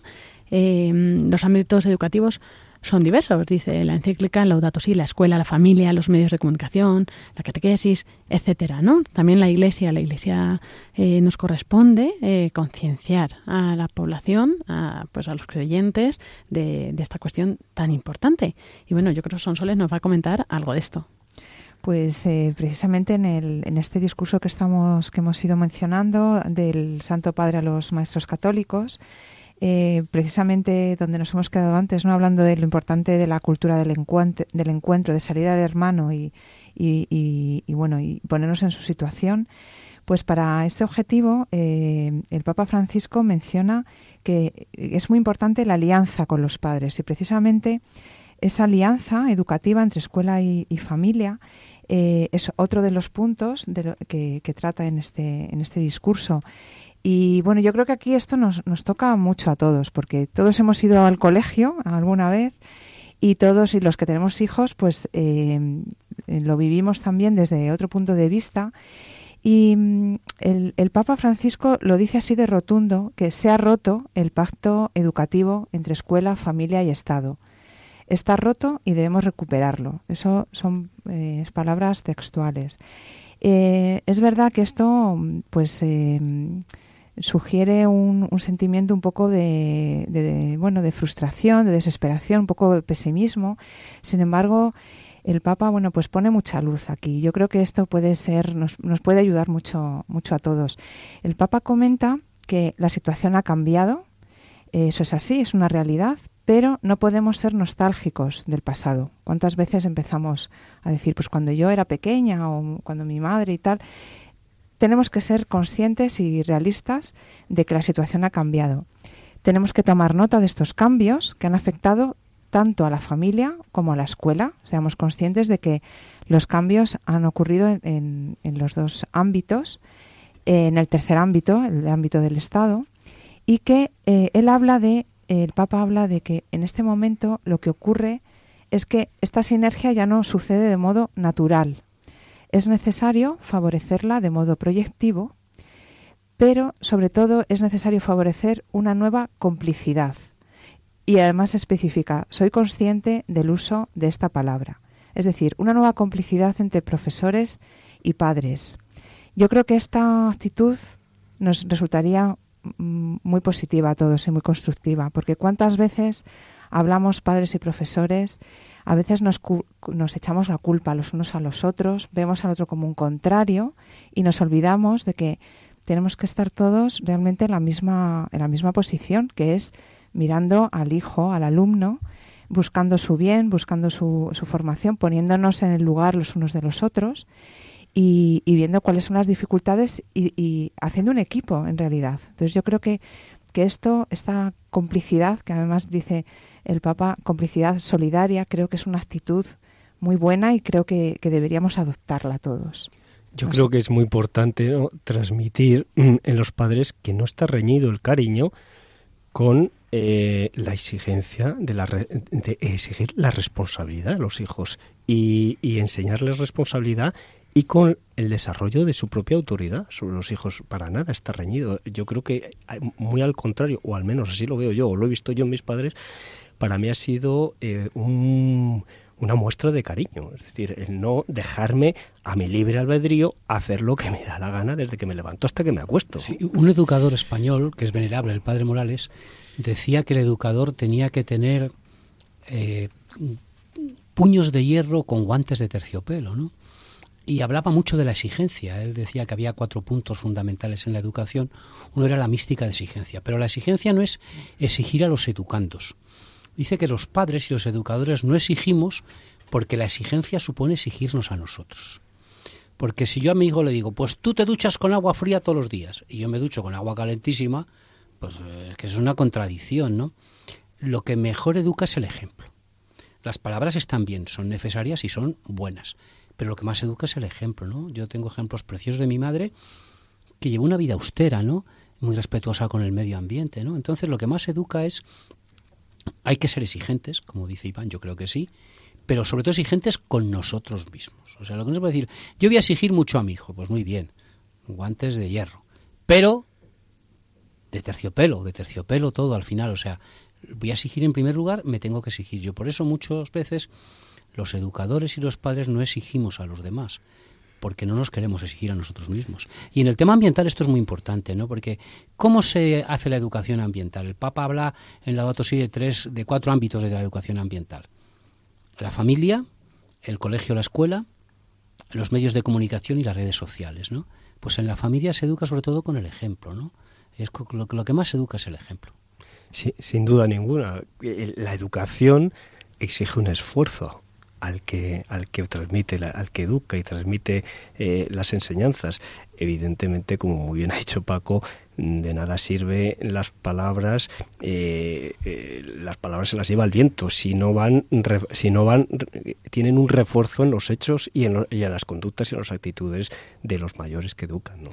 Eh, los ámbitos educativos son diversos, dice la encíclica Laudato Si, la escuela, la familia, los medios de comunicación, la catequesis, etcétera, ¿no? También la Iglesia, la Iglesia eh, nos corresponde eh, concienciar a la población, a, pues a los creyentes de, de esta cuestión tan importante. Y bueno, yo creo que Sonsoles nos va a comentar algo de esto. Pues eh, precisamente en, el, en este discurso que estamos que hemos ido mencionando del Santo Padre a los maestros católicos, eh, precisamente donde nos hemos quedado antes, no hablando de lo importante de la cultura del encuentro, del encuentro de salir al hermano y, y, bueno y ponernos en su situación. Pues para este objetivo, eh, el Papa Francisco menciona que es muy importante la alianza con los padres y precisamente esa alianza educativa entre escuela y, familia eh, es otro de los puntos de que, que, trata en este, en este discurso. Y bueno, yo creo que aquí esto nos, nos toca mucho a todos, porque todos hemos ido al colegio alguna vez y todos y los que tenemos hijos, pues eh, lo vivimos también desde otro punto de vista. Y mm, el, el, Papa Francisco lo dice así de rotundo, que se ha roto el pacto educativo entre escuela, familia y Estado está roto y debemos recuperarlo. Eso son eh, palabras textuales. Eh, es verdad que esto, pues, eh, sugiere un, sentimiento un poco de, bueno, de frustración, de desesperación, un poco de pesimismo. Sin embargo, el Papa, bueno, pues pone mucha luz aquí. Yo creo que esto puede ser, nos, nos puede ayudar mucho, mucho a todos. El Papa comenta que la situación ha cambiado. Eso es así, es una realidad, pero no podemos ser nostálgicos del pasado. ¿Cuántas veces empezamos a decir, pues cuando yo era pequeña o cuando mi madre y tal? Tenemos que ser conscientes y realistas de que la situación ha cambiado. Tenemos que tomar nota de estos cambios que han afectado tanto a la familia como a la escuela. Seamos conscientes de que los cambios han ocurrido en, los dos ámbitos. En el tercer ámbito, el ámbito del Estado, y que eh, él habla de el Papa habla de que en este momento lo que ocurre es que esta sinergia ya no sucede de modo natural. Es necesario favorecerla de modo proyectivo, pero sobre todo es necesario favorecer una nueva complicidad. Y además especifica, soy consciente del uso de esta palabra. Es decir, una nueva complicidad entre profesores y padres. Yo creo que esta actitud nos resultaría muy positiva a todos y muy constructiva, porque cuántas veces hablamos padres y profesores, a veces nos, nos, echamos la culpa los unos a los otros, vemos al otro como un contrario y nos olvidamos de que tenemos que estar todos realmente en la misma, en la misma posición, que es mirando al hijo, al alumno, buscando su bien, buscando su, su formación, poniéndonos en el lugar los unos de los otros y, viendo cuáles son las dificultades y, haciendo un equipo en realidad. Entonces yo creo que, que esto, esta complicidad, que además dice el Papa, complicidad solidaria, creo que es una actitud muy buena y creo que, deberíamos adoptarla todos. Yo creo que es muy importante transmitir en los padres que no está reñido el cariño con eh, la exigencia de, la de exigir la responsabilidad a los hijos y, y enseñarles responsabilidad y con el desarrollo de su propia autoridad sobre los hijos. Para nada está reñido. Yo creo que muy al contrario, o al menos así lo veo yo, o lo he visto yo en mis padres, para mí ha sido eh, una muestra de cariño. Es decir, el no dejarme a mi libre albedrío hacer lo que me da la gana desde que me levanto hasta que me acuesto. un educador español, que es venerable, el padre Morales, decía que el educador tenía que tener eh, puños de hierro con guantes de terciopelo, ¿no? Y hablaba mucho de la exigencia. Él decía que había cuatro puntos fundamentales en la educación. Uno era la mística de exigencia, pero la exigencia no es exigir a los educandos. Dice que los padres y los educadores no exigimos porque la exigencia supone exigirnos a nosotros. Porque si yo a mi hijo le digo, pues tú te duchas con agua fría todos los días y yo me ducho con agua calentísima, pues es que es una contradicción, ¿no? Lo que mejor educa es el ejemplo. Las palabras están bien, son necesarias y son buenas, pero lo que más educa es el ejemplo, ¿no? Yo tengo ejemplos preciosos de mi madre que llevó una vida austera, ¿no? Muy respetuosa con el medio ambiente, ¿no? Entonces lo que más educa es hay que ser exigentes, como dice Iván, yo creo que sí, pero sobre todo exigentes con nosotros mismos. O sea, lo que no se puede decir, yo voy a exigir mucho a mi hijo, pues muy bien, guantes de hierro, pero de terciopelo, de terciopelo todo al final, o sea, voy a exigir en primer lugar, me tengo que exigir yo. Por eso muchas veces los educadores y los padres no exigimos a los demás porque no nos queremos exigir a nosotros mismos. Y en el tema ambiental esto es muy importante, ¿no? Porque ¿cómo se hace la educación ambiental? El Papa habla en la Si de tres, de cuatro ámbitos de la educación ambiental: la familia, el colegio, la escuela, los medios de comunicación y las redes sociales, ¿no? Pues en la familia se educa sobre todo con el ejemplo, ¿no? Es lo, lo que más educa es el ejemplo. Sin duda ninguna. La educación exige un esfuerzo al que al que transmite al que educa y transmite eh, las enseñanzas evidentemente como muy bien ha dicho Paco de nada sirve las palabras eh, eh, las palabras se las lleva el viento si no van si no van tienen un refuerzo en los hechos y en, las conductas y en las actitudes de los mayores que educan ¿no?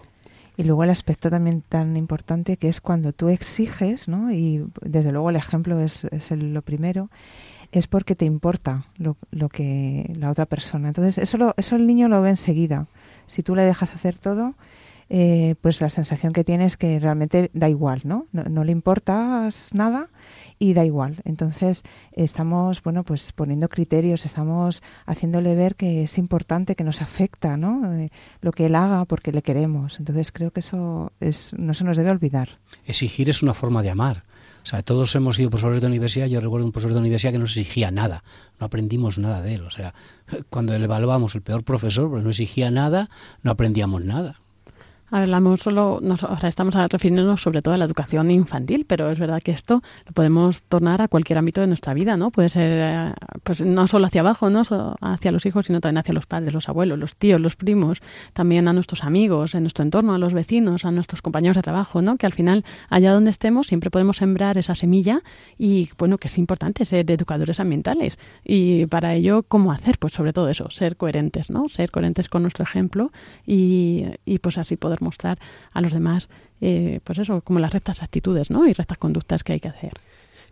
Y luego el aspecto también tan importante que es cuando tú exiges, ¿no? y desde luego el ejemplo es, es lo primero, es porque te importa lo, lo, que la otra persona. Entonces eso, lo, eso el niño lo ve enseguida. Si tú le dejas hacer todo, eh, pues la sensación que tiene es que realmente da igual, ¿no? No, no le importas nada y da igual. Entonces estamos, bueno, pues poniendo criterios, estamos haciéndole ver que es importante, que nos afecta, ¿no? Eh, lo que él haga porque le queremos. Entonces creo que eso es, no se nos debe olvidar. Exigir es una forma de amar. O sea, todos hemos sido profesores de universidad. Yo recuerdo un profesor de universidad que no exigía nada. No aprendimos nada de él. O sea, cuando le evaluamos el peor profesor, pues no exigía nada, no aprendíamos nada. Hablamos solo, nos, o sea, estamos refiriéndonos sobre todo a la educación infantil, pero es verdad que esto lo podemos tornar a cualquier ámbito de nuestra vida, ¿no? Puede ser, eh, pues no solo hacia abajo, ¿no? hacia los hijos, sino también hacia los padres, los abuelos, los tíos, los primos, también a nuestros amigos, en nuestro entorno, a los vecinos, a nuestros compañeros de trabajo, ¿no? Que al final, allá donde estemos, siempre podemos sembrar esa semilla y, bueno, que es importante ser educadores ambientales. Y para ello, ¿cómo hacer? Pues sobre todo eso, ser coherentes, ¿no? Ser coherentes con nuestro ejemplo y, y pues así poder mostrar a los demás, eh, pues eso, como las rectas actitudes ¿no? y rectas conductas que hay que hacer.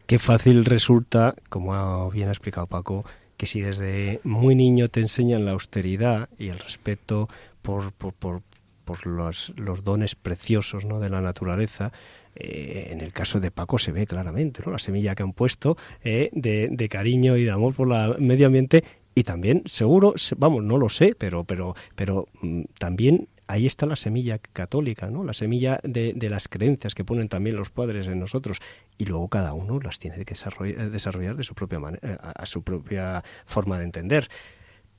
Qué fácil resulta, como bien ha explicado Paco, que si desde muy niño te enseñan la austeridad y el respeto por, por, por, por los, dones preciosos ¿no? de la naturaleza, eh, en el caso de Paco se ve claramente ¿no? la semilla que han puesto eh, de, de, cariño y de amor por el medio ambiente y también seguro vamos no lo sé pero pero pero mm, también ahí está la semilla católica, ¿no? La semilla de, las creencias que ponen también los padres en nosotros y luego cada uno las tiene que desarrollar, desarrollar de su propia manera, a, su propia forma de entender.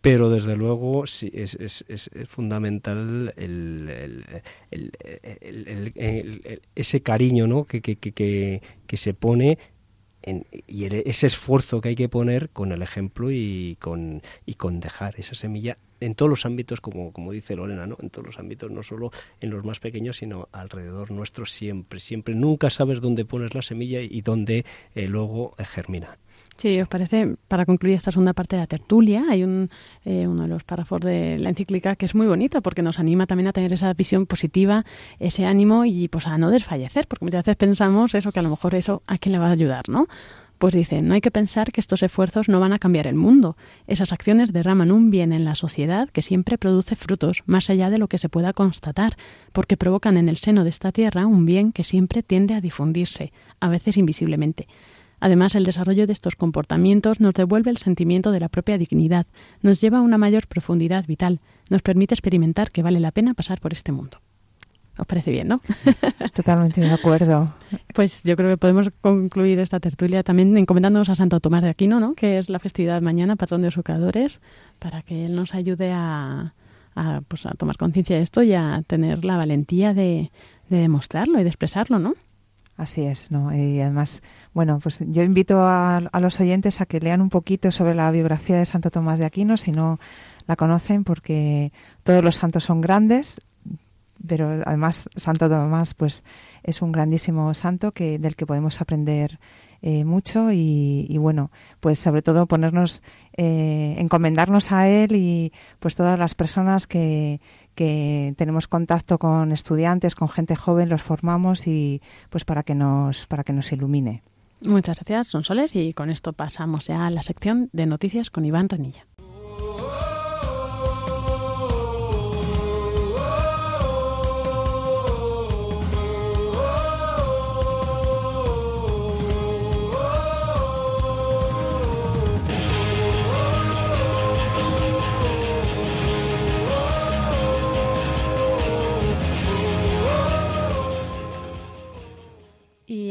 Pero desde luego sí, es, fundamental ese cariño ¿no? que, se pone en, y ese esfuerzo que hay que poner con el ejemplo y con dejar esa semilla en todos los ámbitos, como, como dice Lorena, ¿no? en todos los ámbitos, no solo en los más pequeños, sino alrededor nuestro siempre, siempre. Nunca sabes dónde pones la semilla y dónde eh, luego germina. Sí, os parece, para concluir esta segunda parte de la tertulia, hay un, eh, uno de los párrafos de la encíclica que es muy bonito porque nos anima también a tener esa visión positiva, ese ánimo y pues a no desfallecer, porque muchas veces pensamos eso, que a lo mejor eso a quién le va a ayudar, ¿no? Pues dice, no hay que pensar que estos esfuerzos no van a cambiar el mundo. Esas acciones derraman un bien en la sociedad que siempre produce frutos, más allá de lo que se pueda constatar, porque provocan en el seno de esta tierra un bien que siempre tiende a difundirse, a veces invisiblemente. Además, el desarrollo de estos comportamientos nos devuelve el sentimiento de la propia dignidad, nos lleva a una mayor profundidad vital, nos permite experimentar que vale la pena pasar por este mundo. ¿Os parece bien, no? Totalmente de acuerdo. Pues yo creo que podemos concluir esta tertulia también encomendándonos a Santo Tomás de Aquino, ¿no? Que es la festividad mañana, patrón de los educadores, para que él nos ayude a, a, pues, a tomar conciencia de esto y a tener la valentía de, de demostrarlo y de expresarlo, ¿no? Así es, ¿no? Y además, bueno, pues yo invito a, a, los oyentes a que lean un poquito sobre la biografía de Santo Tomás de Aquino, si no la conocen, porque todos los santos son grandes, pero además Santo Tomás pues es un grandísimo santo que del que podemos aprender eh, mucho y, bueno pues sobre todo ponernos eh, encomendarnos a él y pues todas las personas que que tenemos contacto con estudiantes con gente joven los formamos y pues para que nos para que nos ilumine. Muchas gracias Sonsoles y con esto pasamos ya a la sección de noticias con Iván Ranilla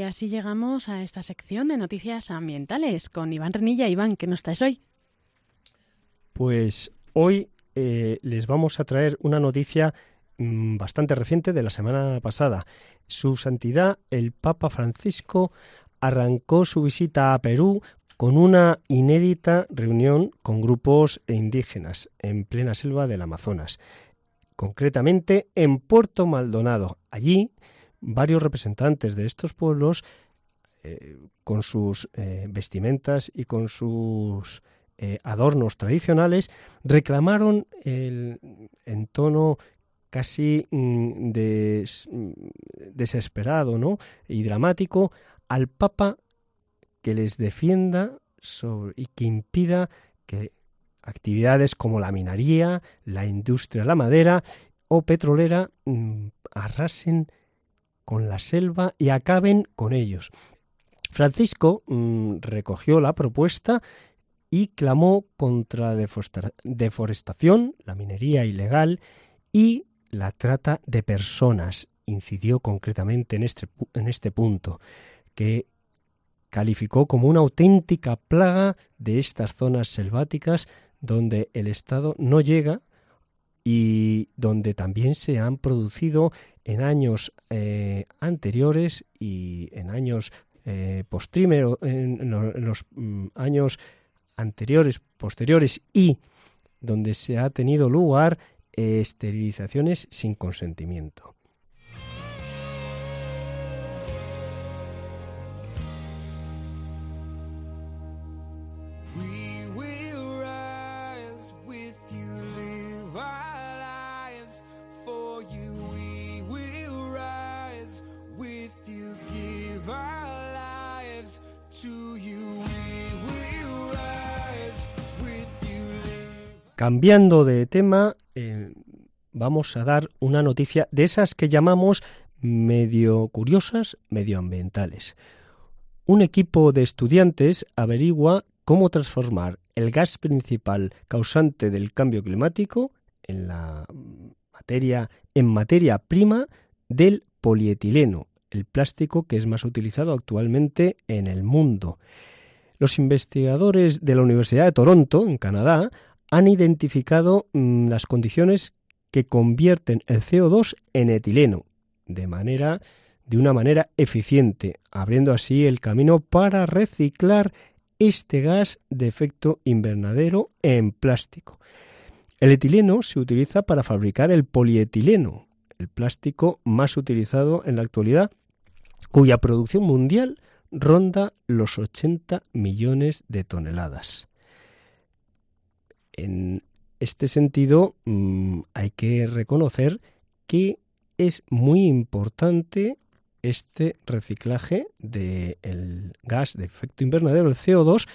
así llegamos a esta sección de noticias ambientales con Iván Renilla. Iván, ¿qué nos traes hoy? Pues hoy eh, les vamos a traer una noticia mm, bastante reciente de la semana pasada. Su Santidad, el Papa Francisco, arrancó su visita a Perú con una inédita reunión con grupos indígenas en plena selva del Amazonas, concretamente en Puerto Maldonado. Allí, varios representantes de estos pueblos, eh, con sus eh, vestimentas y con sus eh, adornos tradicionales, reclamaron el, en tono casi mm, mm, desesperado y dramático al Papa que les defienda y que impida que actividades como la minería, la industria, la madera o petrolera mm, arrasen con la selva y acaben con ellos. Francisco recogió la propuesta y clamó contra la deforestación, la minería ilegal y la trata de personas. Incidió concretamente en este, en este punto, que calificó como una auténtica plaga de estas zonas selváticas donde el Estado no llega y donde también se han producido en años eh, anteriores y en años eh, en, los mm, años anteriores, posteriores y donde se ha tenido lugar esterilizaciones sin consentimiento. Cambiando de tema, eh, vamos a dar una noticia de esas que llamamos medio curiosas, medioambientales. Un equipo de estudiantes averigua cómo transformar el gas principal causante del cambio climático en la materia en materia prima del polietileno, el plástico que es más utilizado actualmente en el mundo. Los investigadores de la Universidad de Toronto, en Canadá, han identificado mm, las condiciones que convierten el CO2 en etileno de manera de una manera eficiente, abriendo así el camino para reciclar este gas de efecto invernadero en plástico. El etileno se utiliza para fabricar el polietileno, el plástico más utilizado en la actualidad, cuya producción mundial ronda los 80 millones de toneladas. En este sentido, mm, hay que reconocer que es muy importante este reciclaje del gas de efecto invernadero, el CO2,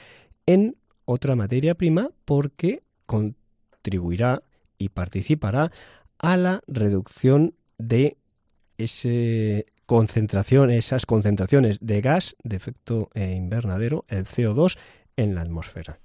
en otra materia prima porque contribuirá y participará a la reducción de concentración, esas concentraciones de gas de efecto eh, invernadero, el CO2, en la atmósfera.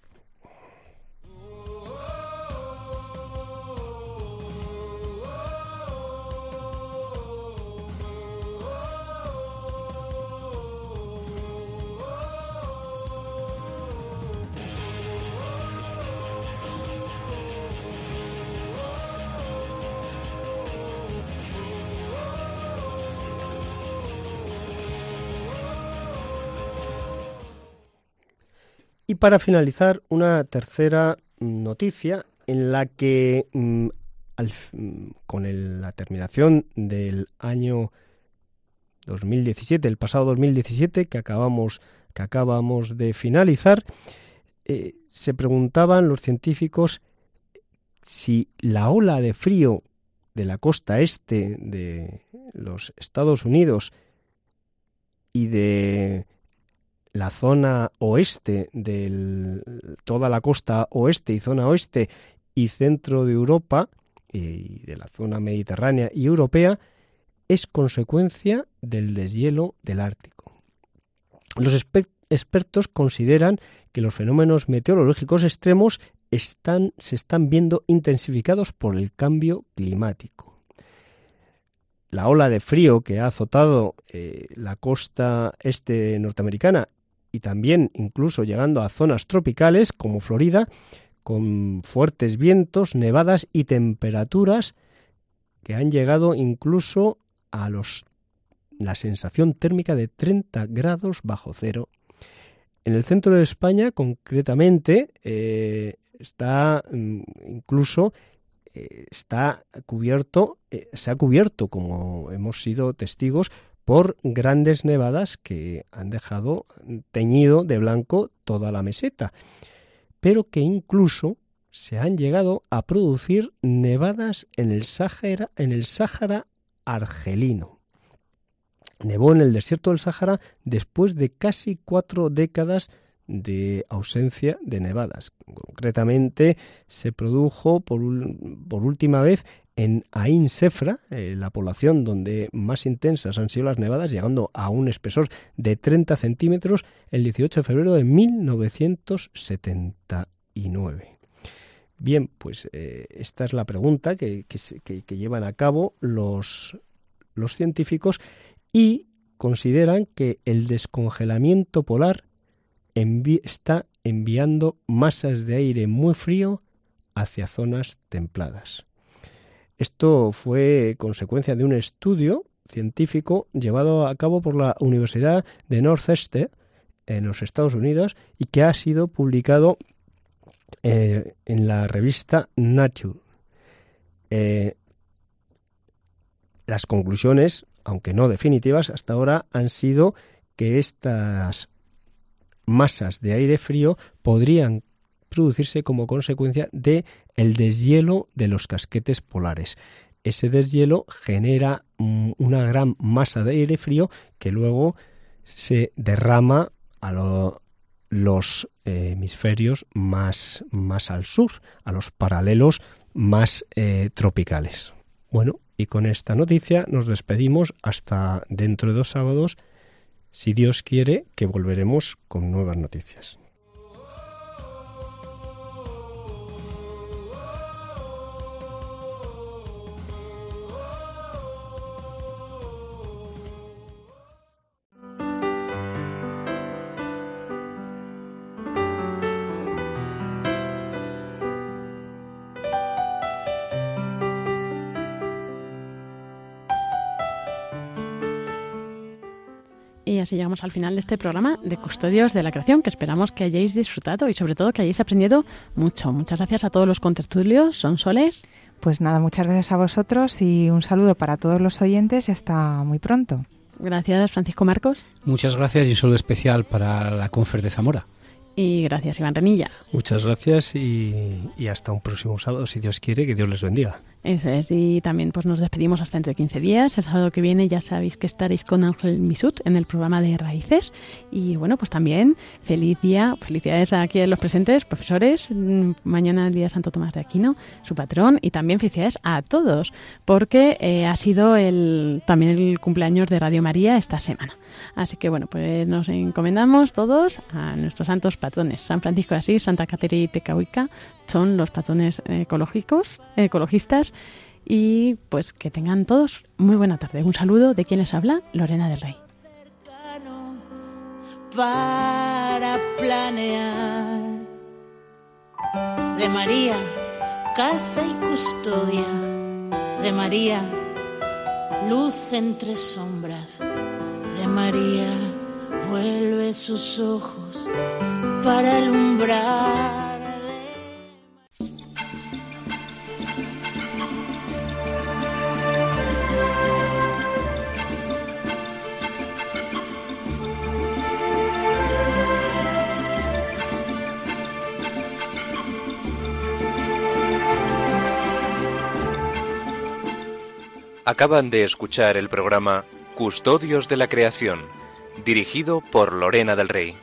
Para finalizar, una tercera noticia en la que mm, mm, con la terminación del año 2017, el pasado 2017 que acabamos, que acabamos de finalizar, eh, se preguntaban los científicos si la ola de frío de la costa este de los Estados Unidos y de la zona oeste de toda la costa oeste y zona oeste y centro de Europa y de la zona mediterránea y europea es consecuencia del deshielo del Ártico. Los expertos consideran que los fenómenos meteorológicos extremos se están viendo intensificados por el cambio climático. la ola de frío que ha azotado eh, la costa este norteamericana y también incluso llegando a zonas tropicales como Florida, con fuertes vientos, nevadas y temperaturas que han llegado incluso a los la sensación térmica de 30 grados bajo cero. En el centro de España, concretamente, eh, está mm, incluso eh, está cubierto, eh, se ha cubierto, como hemos sido testigos, por grandes nevadas que han dejado teñido de blanco toda la meseta, pero que incluso se han llegado a producir nevadas en el Sáhara, en el Sáhara argelino. Nevó en el desierto del Sáhara después de casi cuatro décadas de ausencia de nevadas. Concretamente, se produjo por, por última vez en Ain Sefra, eh, la población donde más intensas han sido las nevadas, llegando a un espesor de 30 centímetros el 18 de febrero de 1979. Bien, pues eh, esta es la pregunta que, llevan a cabo los científicos y consideran que el descongelamiento polar está enviando masas de aire muy frío hacia zonas templadas. Esto fue consecuencia de un estudio científico llevado a cabo por la Universidad de Northwestern en los Estados Unidos y que ha sido publicado eh, en la revista Nature. Eh, las conclusiones, aunque no definitivas, hasta ahora han sido que estas masas de aire frío podrían producirse como consecuencia de el deshielo de los casquetes polares. Ese deshielo genera mm, una gran masa de aire frío que luego se derrama a los eh, hemisferios más, más, al sur, a los paralelos más eh, tropicales. Bueno, y con esta noticia nos despedimos hasta dentro de dos sábados si Dios quiere que volveremos con nuevas noticias. Así llegamos al final de este programa de Custodios de la Creación, que esperamos que hayáis disfrutado y sobre todo que hayáis aprendido mucho. Muchas gracias a todos los contertulios, son soles. Pues nada, muchas gracias a vosotros y un saludo para todos los oyentes y hasta muy pronto. Gracias, Francisco Marcos. Muchas gracias y un saludo especial para la Confer de Zamora. Y gracias, Iván Renilla. Muchas gracias y, y hasta un próximo sábado, si Dios quiere, que Dios les bendiga. Eso es, y también pues nos despedimos hasta dentro de 15 días. El sábado que viene ya sabéis que estaréis con Ángel Misut en el programa de Raíces. Y bueno, pues también feliz día, felicidades aquí a los presentes, profesores. Mm, mañana el día Santo Tomás de Aquino, su patrón, y también felicidades a todos, porque eh, ha sido el, también el cumpleaños de Radio María esta semana. Así que bueno, pues nos encomendamos todos a nuestros santos patrones, San Francisco de Asís, Santa Caterina y Tecahuica, son los patrones ecológicos, ecologistas, y pues que tengan todos muy buena tarde. Un saludo de quien les habla, Lorena del Rey. Para planear. De María, casa y custodia. De María, luz entre sombras María, vuelve sus ojos para alumbrar. Acaban de escuchar el programa Custodios de la Creación, dirigido por Lorena del Rey.